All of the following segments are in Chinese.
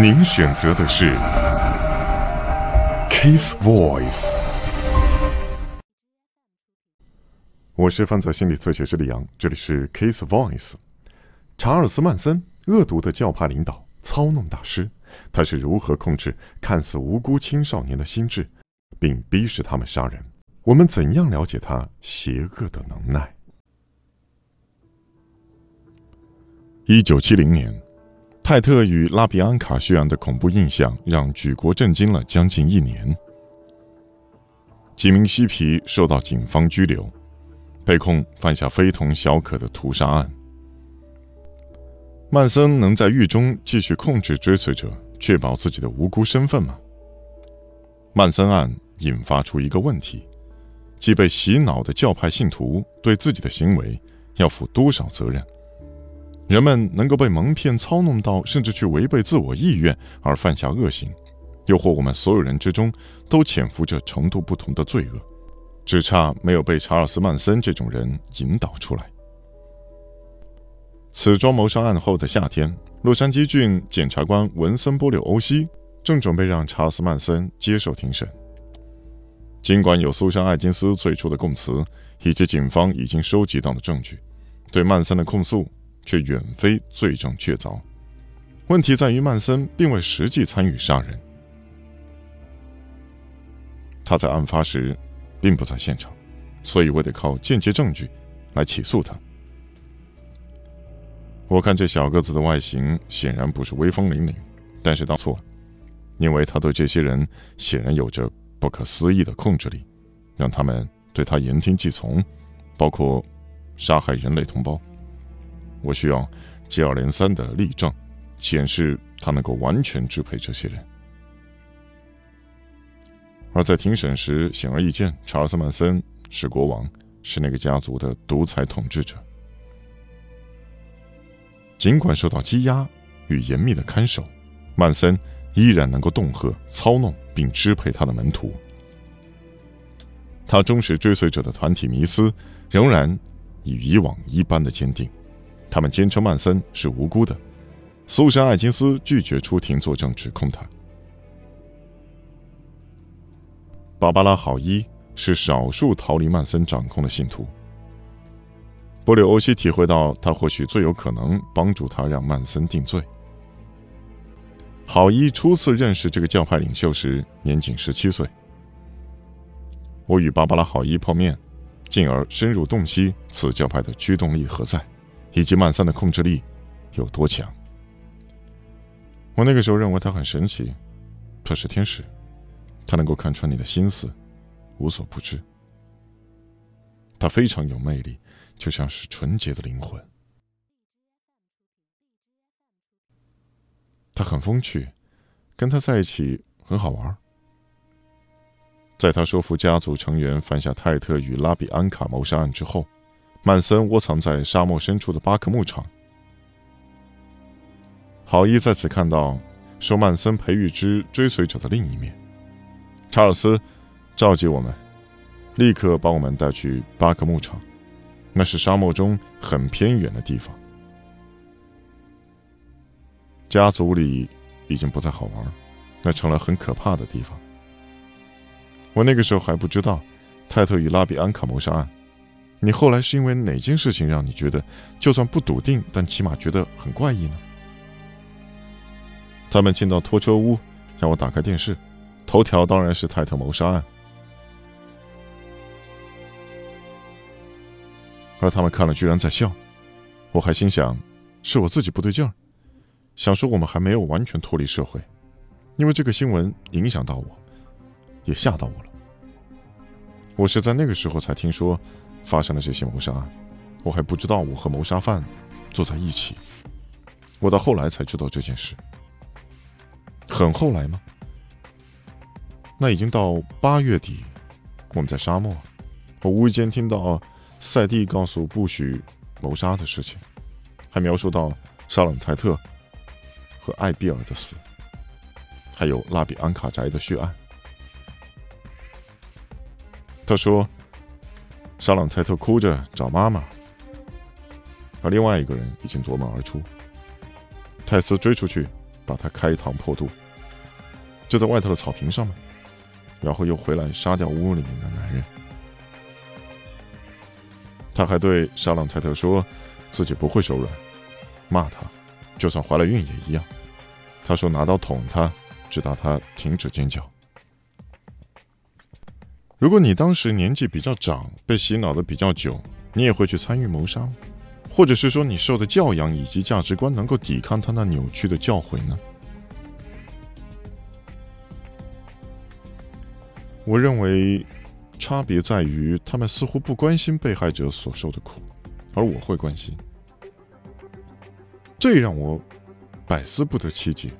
您选择的是 Case Voice。我是犯罪心理测写师李阳，这里是 Case Voice。查尔斯·曼森，恶毒的教派领导、操弄大师，他是如何控制看似无辜青少年的心智，并逼使他们杀人？我们怎样了解他邪恶的能耐？一九七零年。泰特与拉比安卡血案的恐怖印象让举国震惊了将近一年。几名嬉皮受到警方拘留，被控犯下非同小可的屠杀案。曼森能在狱中继续控制追随者，确保自己的无辜身份吗？曼森案引发出一个问题：即被洗脑的教派信徒对自己的行为要负多少责任？人们能够被蒙骗、操弄到，甚至去违背自我意愿而犯下恶行，又或我们所有人之中都潜伏着程度不同的罪恶，只差没有被查尔斯·曼森这种人引导出来。此桩谋杀案后的夏天，洛杉矶郡检察官文森·波柳欧西正准备让查尔斯·曼森接受庭审。尽管有苏珊·艾金斯最初的供词以及警方已经收集到的证据，对曼森的控诉。却远非罪证确凿。问题在于曼森并未实际参与杀人，他在案发时并不在现场，所以我得靠间接证据来起诉他。我看这小个子的外形显然不是威风凛凛，但是当错，因为他对这些人显然有着不可思议的控制力，让他们对他言听计从，包括杀害人类同胞。我需要接二连三的例证，显示他能够完全支配这些人。而在庭审时，显而易见，查尔斯·曼森是国王，是那个家族的独裁统治者。尽管受到羁押与严密的看守，曼森依然能够恫吓、操弄并支配他的门徒。他忠实追随者的团体迷思仍然与以往一般的坚定。他们坚称曼森是无辜的，苏珊·艾金斯拒绝出庭作证指控他。芭芭拉·郝伊是少数逃离曼森掌控的信徒。波柳欧西体会到，他或许最有可能帮助他让曼森定罪。郝伊初次认识这个教派领袖时年仅十七岁。我与芭芭拉·好伊碰面，进而深入洞悉此教派的驱动力何在。以及曼森的控制力有多强？我那个时候认为他很神奇，他是天使，他能够看穿你的心思，无所不知。他非常有魅力，就像是纯洁的灵魂。他很风趣，跟他在一起很好玩。在他说服家族成员犯下泰特与拉比安卡谋杀案之后。曼森窝藏在沙漠深处的巴克牧场。郝伊在此看到受曼森培育之追随者的另一面。查尔斯召集我们，立刻把我们带去巴克牧场，那是沙漠中很偏远的地方。家族里已经不再好玩，那成了很可怕的地方。我那个时候还不知道泰特与拉比安卡谋杀案。你后来是因为哪件事情让你觉得，就算不笃定，但起码觉得很怪异呢？他们进到拖车屋，让我打开电视，头条当然是泰特谋杀案。而他们看了居然在笑，我还心想，是我自己不对劲儿，想说我们还没有完全脱离社会，因为这个新闻影响到我，也吓到我了。我是在那个时候才听说。发生了这些谋杀案，我还不知道我和谋杀犯坐在一起。我到后来才知道这件事，很后来吗？那已经到八月底，我们在沙漠，我无意间听到赛蒂告诉布许谋杀的事情，还描述到沙朗泰特和艾比尔的死，还有拉比安卡宅的血案。他说。沙朗泰特哭着找妈妈，而另外一个人已经夺门而出。泰斯追出去，把他开膛破肚，就在外头的草坪上面，然后又回来杀掉屋里面的男人。他还对沙朗泰特说，自己不会手软，骂他，就算怀了孕也一样。他说拿刀捅他，直到他停止尖叫。如果你当时年纪比较长，被洗脑的比较久，你也会去参与谋杀？或者是说你受的教养以及价值观能够抵抗他那扭曲的教诲呢？我认为。差别在于，他们似乎不关心被害者所受的苦，而我会关心，这让我百思不得其解。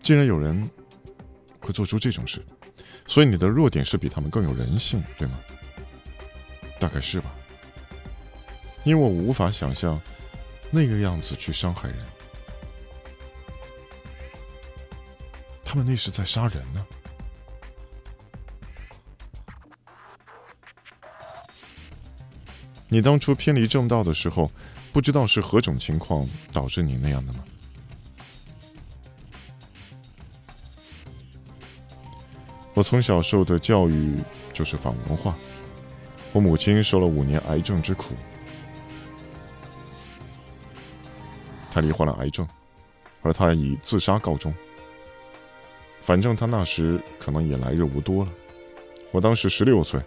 竟然有人会做出这种事，所以你的弱点是比他们更有人性，对吗？大概是吧，因为我无法想象那个样子去伤害人，他们那是在杀人呢。你当初偏离正道的时候，不知道是何种情况导致你那样的吗？我从小受的教育就是反文化。我母亲受了五年癌症之苦，她罹患了癌症，而她以自杀告终。反正她那时可能也来日无多了。我当时十六岁，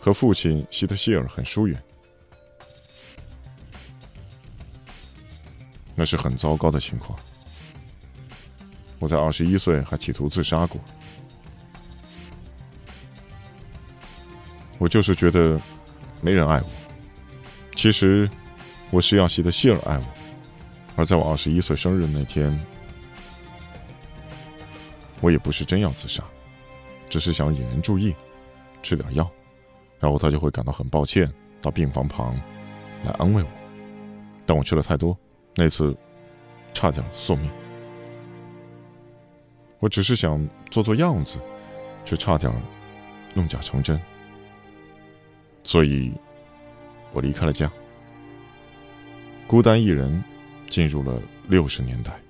和父亲希特希尔很疏远。那是很糟糕的情况。我在二十一岁还企图自杀过。我就是觉得没人爱我。其实我是要希特希尔爱我。而在我二十一岁生日那天，我也不是真要自杀，只是想引人注意，吃点药，然后他就会感到很抱歉，到病房旁来安慰我。但我吃了太多。那次，差点送命。我只是想做做样子，却差点弄假成真。所以，我离开了家，孤单一人进入了六十年代。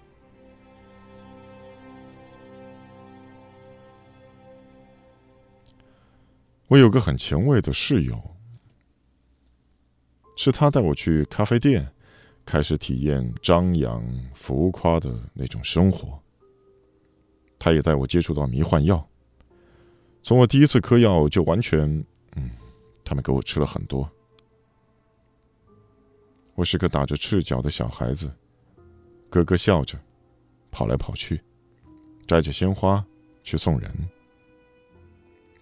我有个很前卫的室友，是他带我去咖啡店。开始体验张扬浮夸的那种生活。他也带我接触到迷幻药。从我第一次嗑药就完全，他们给我吃了很多。我是个打着赤脚的小孩子，咯咯笑着，跑来跑去，摘着鲜花去送人。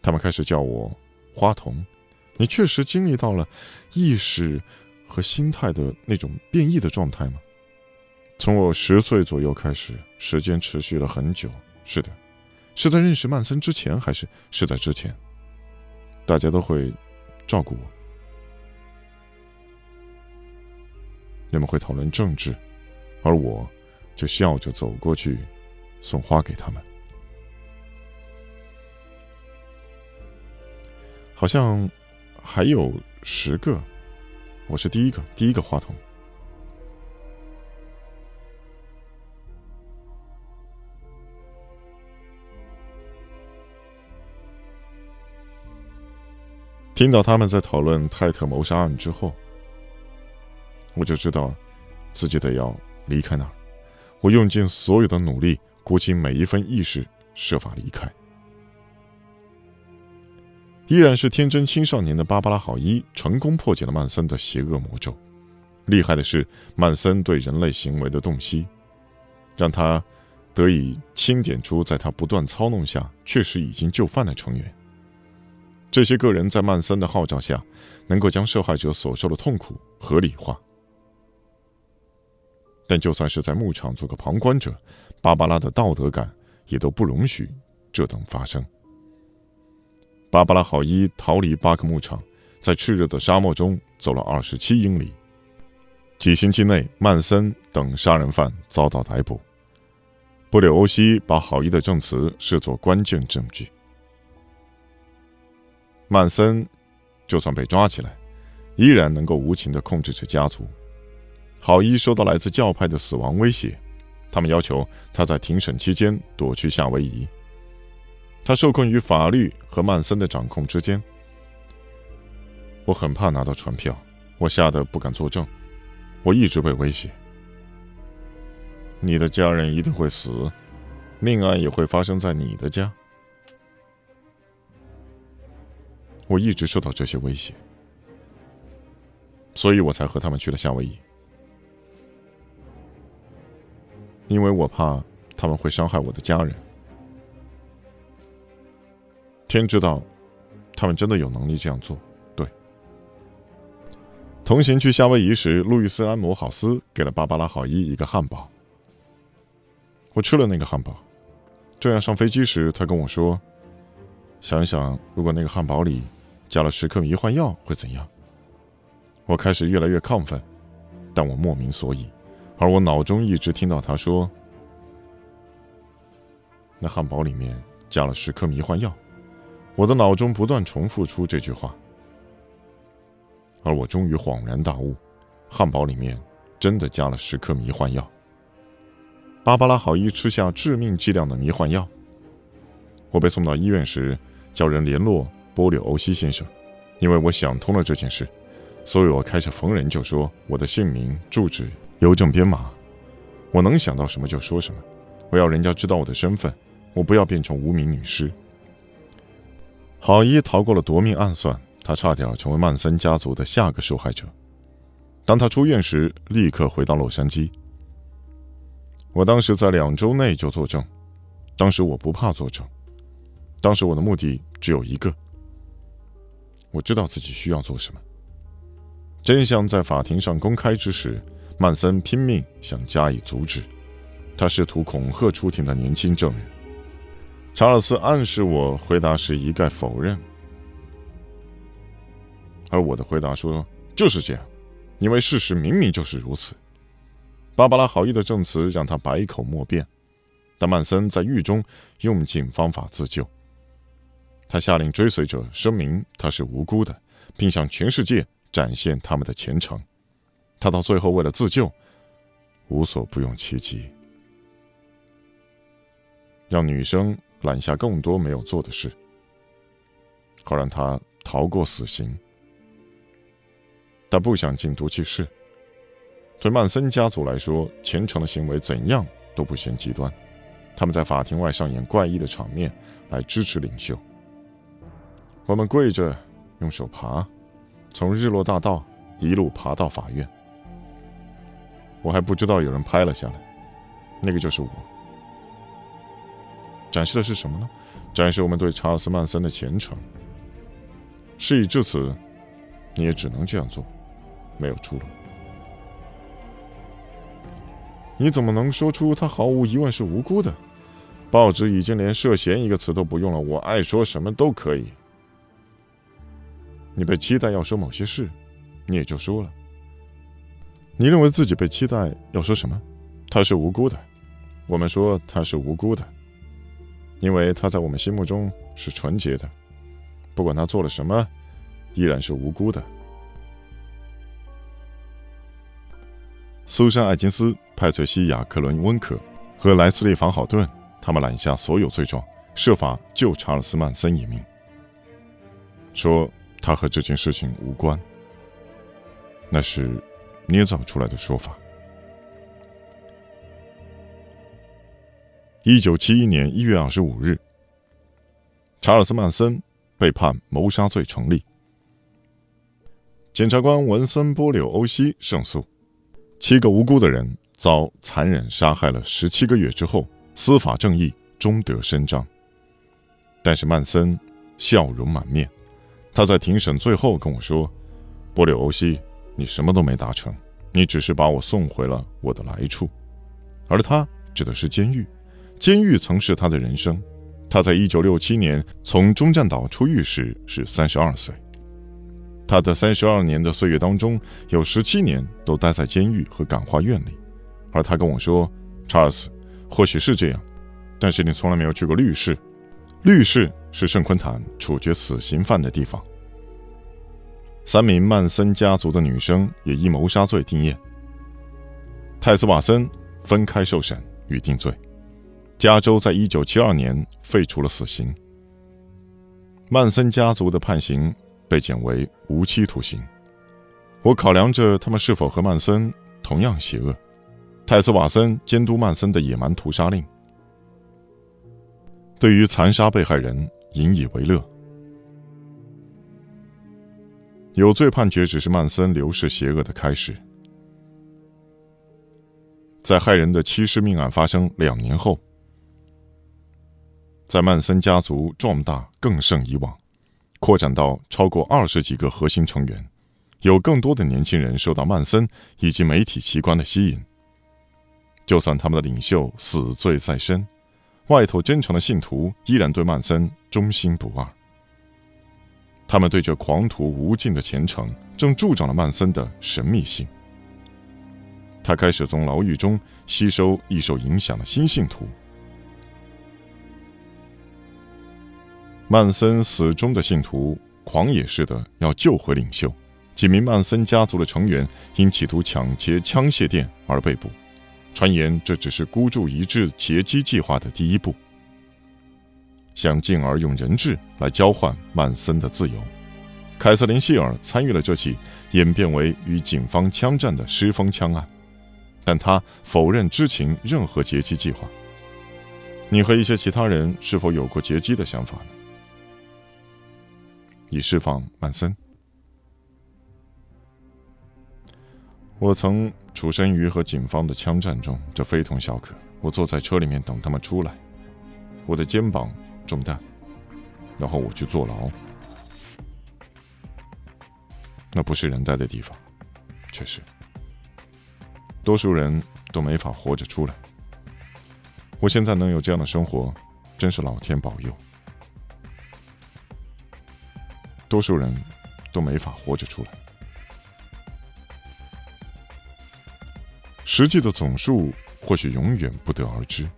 他们开始叫我花童。你确实经历到了意识。和心态的那种变异的状态吗？从我十岁左右开始，时间持续了很久。是的，是在认识曼森之前，还是是在之前？大家都会照顾我，你们会讨论政治，而我就笑着走过去，送花给他们。好像还有十个。我是第一个，第一个话筒。听到他们在讨论泰特谋杀案之后，我就知道自己得要离开那儿。我用尽所有的努力，鼓起每一分意识，设法离开。依然是天真青少年的芭芭拉·好伊成功破解了曼森的邪恶魔咒。厉害的是，曼森对人类行为的洞悉，让他得以清点出在他不断操弄下确实已经就范的成员。这些个人在曼森的号召下，能够将受害者所受的痛苦合理化。但就算是在牧场做个旁观者，芭芭拉的道德感也都不容许这等发生。芭芭拉·好伊逃离巴克牧场，在炽热的沙漠中走了二十七英里。几星期内，曼森等杀人犯遭到逮捕。布里欧西把好伊的证词视作关键证据。曼森就算被抓起来，依然能够无情地控制着家族。郝一收到来自教派的死亡威胁，他们要求他在庭审期间躲去夏威夷。他受困于法律和曼森的掌控之间。我很怕拿到传票，我吓得不敢作证。我一直被威胁。你的家人一定会死，命案也会发生在你的家。我一直受到这些威胁，所以我才和他们去了夏威夷。因为我怕他们会伤害我的家人。天知道，他们真的有能力这样做。对同行去夏威夷时，路易斯安·摩好斯给了芭芭拉·好伊一个汉堡。我吃了那个汉堡。正要上飞机时，他跟我说：“想一想，如果那个汉堡里加了十颗迷幻药会怎样？”我开始越来越亢奋，但我莫名所以，而我脑中一直听到他说：“那汉堡里面加了十颗迷幻药。”我的脑中不断重复出这句话。而我终于恍然大悟，汉堡里面真的加了十颗迷幻药。芭芭拉·好意吃下致命剂量的迷幻药。我被送到医院时，叫人联络波柳欧西先生，因为我想通了这件事，所以我开始逢人就说我的姓名、住址、邮政编码，我能想到什么就说什么。我要人家知道我的身份，我不要变成无名女尸。好一逃过了夺命暗算。他差点成为曼森家族的下个受害者。当他出院时，立刻回到洛杉矶。我当时在两周内就作证。当时我不怕作证。当时我的目的只有一个。我知道自己需要做什么。真相在法庭上公开之时，曼森拼命想加以阻止。他试图恐吓出庭的年轻证人。查尔斯暗示我回答时一概否认。而我的回答说：“就是这样，因为事实明明就是如此。”芭芭拉好意的证词让他百口莫辩，但曼森在狱中用尽方法自救。他下令追随者声明他是无辜的，并向全世界展现他们的虔诚。他到最后为了自救，无所不用其极，让女生揽下更多没有做的事，好让他逃过死刑。他不想进毒气室。对曼森家族来说，虔诚的行为怎样都不嫌极端。他们在法庭外上演怪异的场面，来支持领袖。我们跪着，用手爬，从日落大道一路爬到法院。我还不知道有人拍了下来，那个就是我。展示的是什么呢？展示我们对查尔斯·曼森的虔诚。事已至此，你也只能这样做。没有出路。你怎么能说出他毫无疑问是无辜的？报纸已经连涉嫌一个词都不用了，我爱说什么都可以。你被期待要说某些事，你也就说了。你认为自己被期待要说什么？他是无辜的。我们说他是无辜的，因为他在我们心目中是纯洁的，不管他做了什么，依然是无辜的。苏珊·艾金斯、派翠西亚·克伦温克和莱斯利·房好顿，他们揽下所有罪状，设法救查尔斯·曼森一命，说他和这件事情无关。那是捏造出来的说法。一九七一年一月二十五日，查尔斯·曼森被判谋杀罪成立。检察官文森·波柳欧西胜诉。七个无辜的人遭残忍杀害了十七个月之后，司法正义终得伸张。但是曼森笑容满面，他在庭审最后跟我说：“波柳欧西，你什么都没达成，你只是把我送回了我的来处。”而他指的是监狱，监狱曾是他的人生。他在一九六七年从中战岛出狱时是三十二岁。他的三十二年的岁月当中，有十七年都待在监狱和感化院里，而他跟我说：“查尔斯，或许是这样，但是你从来没有去过律室。律室是圣昆坦处决死刑犯的地方。”三名曼森家族的女生也因谋杀罪定谳。泰斯瓦森分开受审与定罪。加州在一九七二年废除了死刑。曼森家族的判刑被减为无期徒刑。我考量着他们是否和曼森同样邪恶。泰斯瓦森监督曼森的野蛮屠杀令，对于残杀被害人引以为乐。有罪判决只是曼森流逝邪恶的开始。在害人的欺师命案发生两年后。在曼森家族壮大更胜以往，扩展到超过二十几个核心成员，有更多的年轻人受到曼森以及媒体奇观的吸引。就算他们的领袖死罪在身，外头真诚的信徒依然对曼森忠心不二。他们对这狂徒无尽的虔诚，正助长了曼森的神秘性。他开始从牢狱中吸收易受影响的新信徒。曼森死忠的信徒狂野似的要救回领袖，几名曼森家族的成员因企图抢劫枪械店而被捕。传言这只是孤注一掷劫机计划的第一步，想进而用人质来交换曼森的自由。凯瑟琳·希尔参与了这起演变为与警方枪战的失风枪案，但他否认知情任何劫机计划。你和一些其他人是否有过劫机的想法呢？以释放曼森。我曾处身于和警方的枪战中，这非同小可。我坐在车里面等他们出来，我的肩膀中弹，然后我去坐牢。那不是人待的地方，确实，多数人都没法活着出来。我现在能有这样的生活，真是老天保佑。多数人都没法活着出来。实际的总数或许永远不得而知。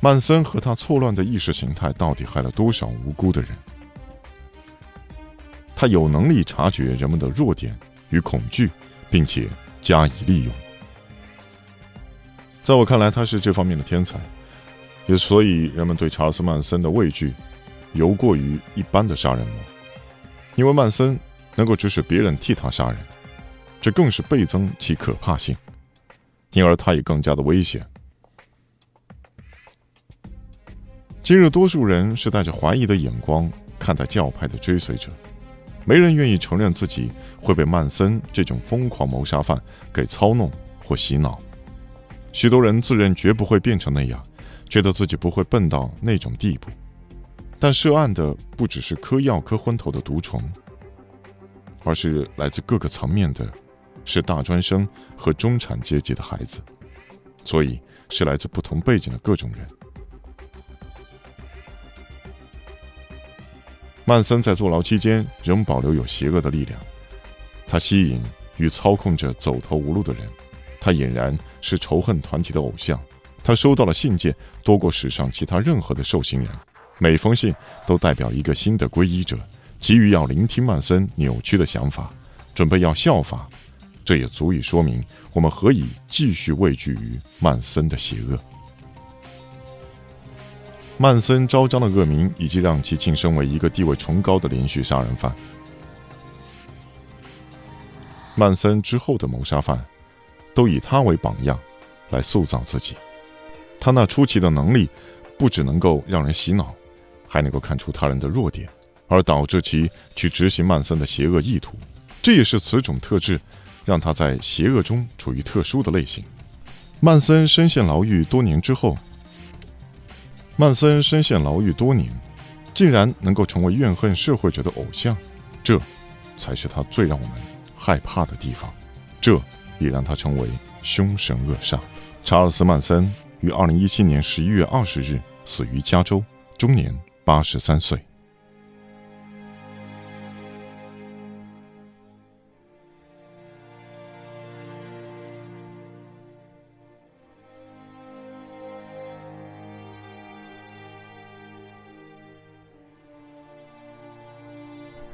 曼森和他错乱的意识形态到底害了多少无辜的人？他有能力察觉人们的弱点与恐惧，并且加以利用。在我看来，他是这方面的天才，也所以人们对查尔斯·曼森的畏惧，尤过于一般的杀人魔。因为曼森能够指使别人替他杀人，这更是倍增其可怕性，因而他也更加的危险。今日多数人是带着怀疑的眼光看待教派的追随者，没人愿意承认自己会被曼森这种疯狂谋杀犯给操弄或洗脑。许多人自认绝不会变成那样，觉得自己不会笨到那种地步。但涉案的不只是嗑药嗑昏头的毒虫，而是来自各个层面的，是大专生和中产阶级的孩子，所以是来自不同背景的各种人。曼森在坐牢期间仍保留有邪恶的力量，他吸引与操控着走投无路的人，他俨然是仇恨团体的偶像，他收到了信件多过史上其他任何的受刑人。每封信都代表一个新的皈依者，急于要聆听曼森扭曲的想法，准备要效法。这也足以说明我们何以继续畏惧于曼森的邪恶。曼森昭彰的恶名，以及让其晋升为一个地位崇高的连续杀人犯。曼森之后的谋杀犯，都以他为榜样，来塑造自己。他那出奇的能力，不只能够让人洗脑。还能够看出他人的弱点，而导致其去执行曼森的邪恶意图。这也是此种特质让他在邪恶中处于特殊的类型。曼森深陷牢狱多年之后，曼森深陷牢狱多年，竟然能够成为怨恨社会者的偶像，这才是他最让我们害怕的地方。这也让他成为凶神恶煞。查尔斯·曼森于二零一七年十一月二十日死于加州，终年。八十三岁。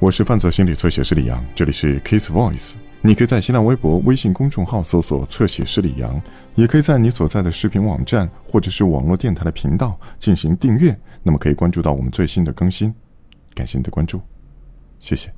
我是犯罪心理测写师李阳，这里是 Kiss Voice，你可以在新浪微博、微信公众号搜索“测写师李阳”，也可以在你所在的视频网站或者是网络电台的频道进行订阅，那么可以关注到我们最新的更新。感谢你的关注，谢谢。